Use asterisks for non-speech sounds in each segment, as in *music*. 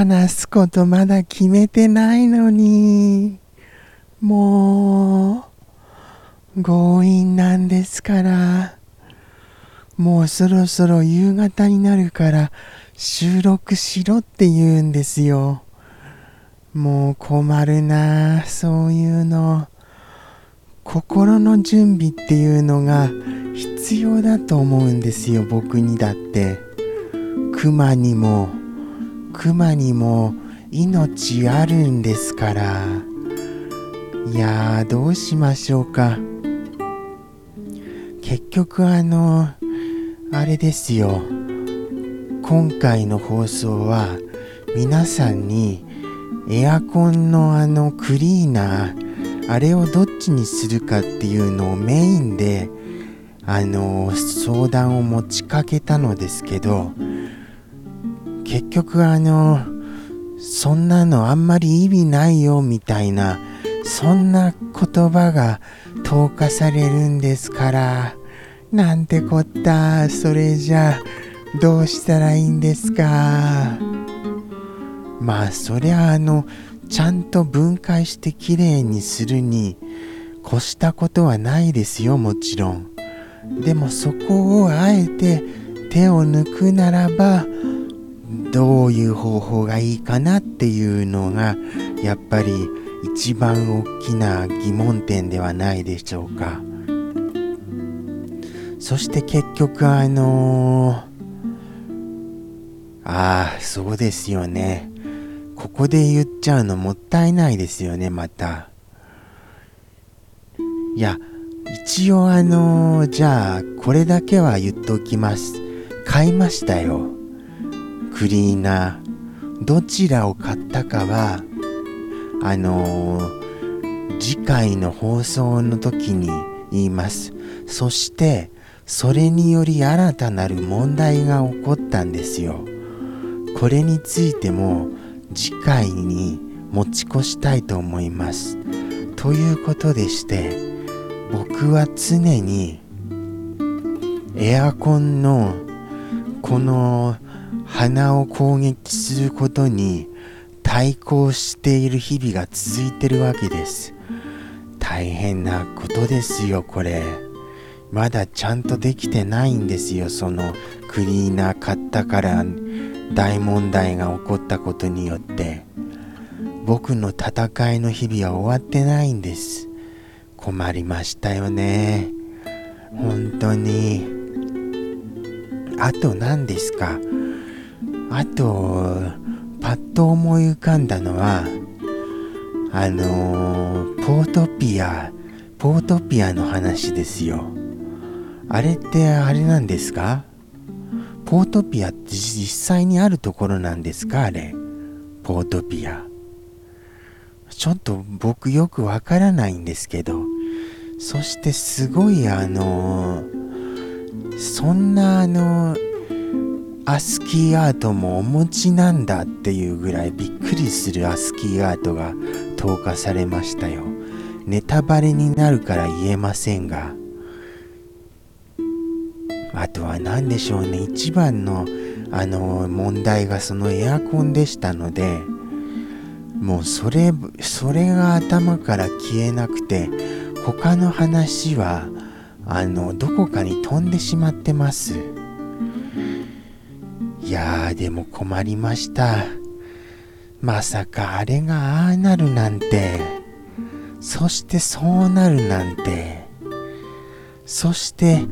話すことまだ決めてないのに、もう、強引なんですから、もうそろそろ夕方になるから収録しろって言うんですよ。もう困るなそういうの。心の準備っていうのが必要だと思うんですよ、僕にだって。熊にも、熊にも命あるんですから。いやー、どうしましょうか。結局あの、あれですよ。今回の放送は皆さんにエアコンのあのクリーナーあれをどっちにするかっていうのをメインであの相談を持ちかけたのですけど結局あのそんなのあんまり意味ないよみたいなそんな言葉が投下されるんですからなんてこったそれじゃどうしたらいいんですか？まあそりゃあのちゃんと分解してきれいにするに越したことはないですよもちろん。でもそこをあえて手を抜くならばどういう方法がいいかなっていうのがやっぱり一番大きな疑問点ではないでしょうかそして結局あのー、ああそうですよねここで言っちゃうのもったいないですよね、また。いや、一応あのー、じゃあ、これだけは言っておきます。買いましたよ。クリーナー。どちらを買ったかは、あのー、次回の放送の時に言います。そして、それにより新たなる問題が起こったんですよ。これについても次回に持ち越したいと思います。ということでして僕は常にエアコンのこの鼻を攻撃することに対抗している日々が続いてるわけです。大変なことですよこれ。まだちゃんとできてないんですよそのクリーナー買ったから大問題が起こったことによって。僕の戦いの日々は終わってないんです。困りましたよね。本当に。あと何ですか？あとパッと思い浮かんだのはあのー、ポートピアポートピアの話ですよあれってあれなんですか？ポートピアって実際にあるところなんですか？あれ。ポートピア。ちょっと僕よくわからないんですけど、そしてすごいあのそんなあのアスキーアートもお持ちなんだっていうぐらいびっくりするアスキーアートが投下されましたよ。ネタバレになるから言えませんが、あとは何でしょうね。一番のあの問題がそのエアコンでしたのでもうそれそれが頭から消えなくて他の話はあのどこかに飛んでしまってます。いやーでも困りました。まさかあれがああなるなんて。そしてそうなるなんて。そして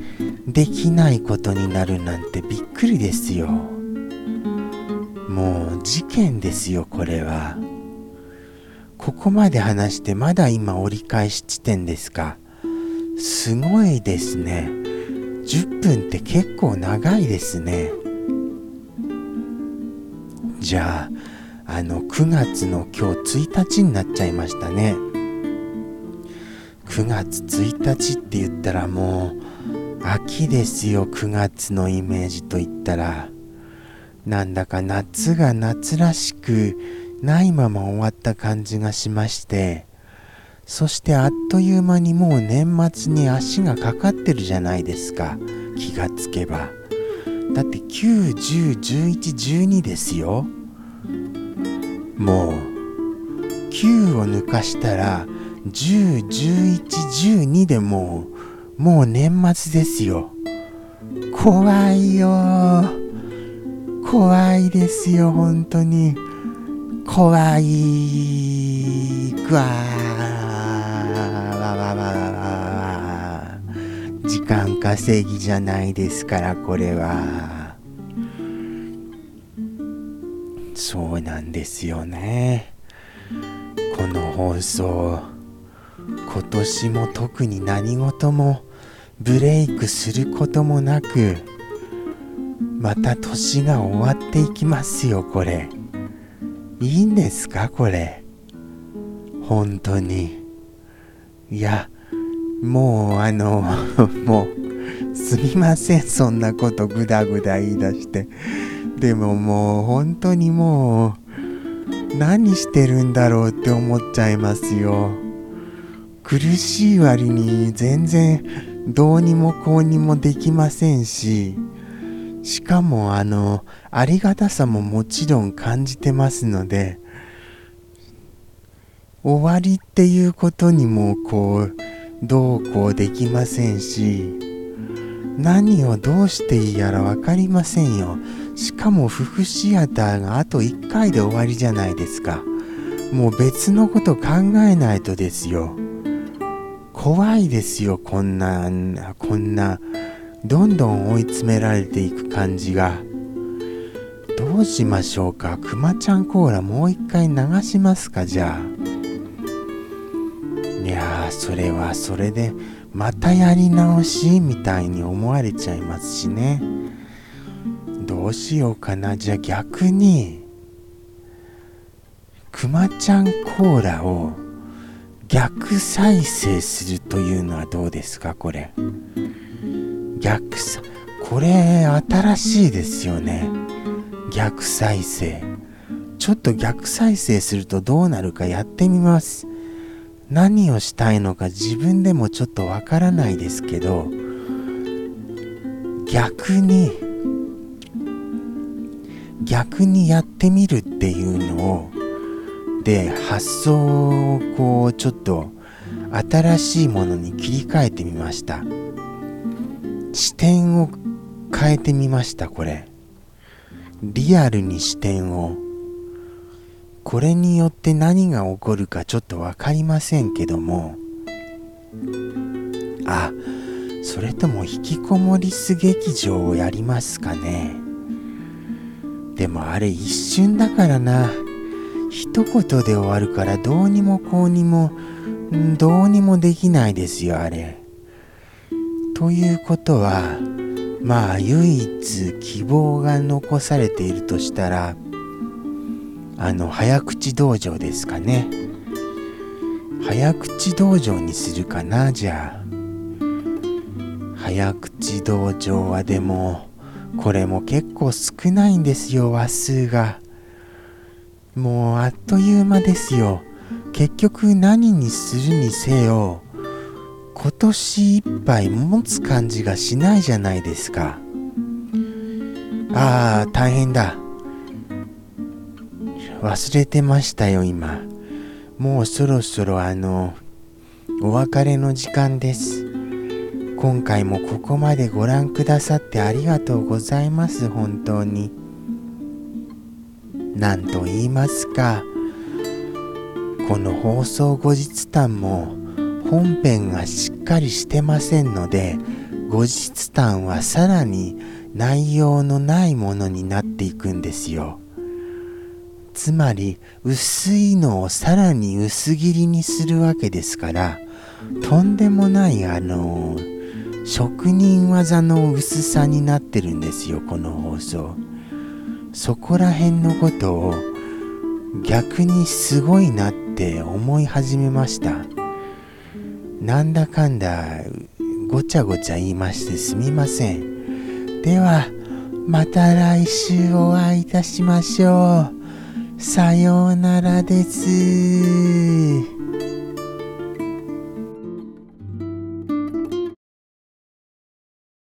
できないことになるなんて。びっくりですよ。もう事件ですよこれは。ここまで話してまだ今折り返し地点ですか。すごいですね。10分って結構長いですね。じゃああの9月の今日1日になっちゃいましたね。9月1日って言ったらもう秋ですよ。9月のイメージと言ったら。なんだか夏が夏らしくないまま終わった感じがしまして。そしてあっという間にもう年末に足がかかってるじゃないですか。気がつけば。だって9、10、11、12ですよ。もう9を抜かしたら101112でもうもう年末ですよ。怖いよ。怖いですよ本当に。怖い。ぐわわわわわわ時間稼ぎじゃないですからこれは。そうなんですよね。この放送今年も特に何事もブレイクすることもなくまた年が終わっていきますよこれ。いいんですかこれ。本当に。いやもうあの *laughs* もうすみませんそんなことぐだぐだ言い出して。でももう本当にもう何してるんだろうって思っちゃいますよ。苦しい割に全然どうにもこうにもできませんししかもあのありがたさももちろん感じてますので終わりっていうことにもこうどうこうできませんし何をどうしていいやら分かりませんよ。しかもフフシアターがあと1回で終わりじゃないですか。もう別のこと考えないとですよ。怖いですよこんなこんなどんどん追い詰められていく感じが。どうしましょうか？くまちゃんコーラもう一回流しますか？じゃあ。いやそれはそれでまたやり直し？みたいに思われちゃいますしね。どうしようかな。じゃあ逆にくまちゃんコーラを逆再生するというのはどうですか？これ。逆さこれ新しいですよね。逆再生。ちょっと逆再生するとどうなるかやってみます。何をしたいのか自分でもちょっとわからないですけど逆に逆にやってみるっていうのをで発想をこうちょっと新しいものに切り替えてみました。視点を変えてみましたこれ。リアルに視点を。これによって何が起こるかちょっと分かりませんけども。あそれとも引きこもりす劇場をやりますかね。でもあれ一瞬だからな。一言で終わるからどうにもこうにもどうにもできないですよあれ。ということはまあ唯一希望が残されているとしたらあの早口道場ですかね。早口道場にするかなじゃあ。早口道場はでもこれも結構少ないんですよ話数が。もうあっという間ですよ。結局何にするにせよ今年いっぱい持つ感じがしないじゃないですか。ああ大変だ。忘れてましたよ今。もうそろそろあのお別れの時間です。今回もここまでご覧くださってありがとうございます。本当に。何と言いますか。この放送後日談も本編がしっかりしてませんので後日談はさらに内容のないものになっていくんですよ。つまり薄いのをさらに薄切りにするわけですからとんでもないあの職人技の薄さになってるんですよこの放送そこら辺のことを逆にすごいなって思い始めました。なんだかんだごちゃごちゃ言いましてすみません。ではまた来週お会いいたしましょう。さようならです。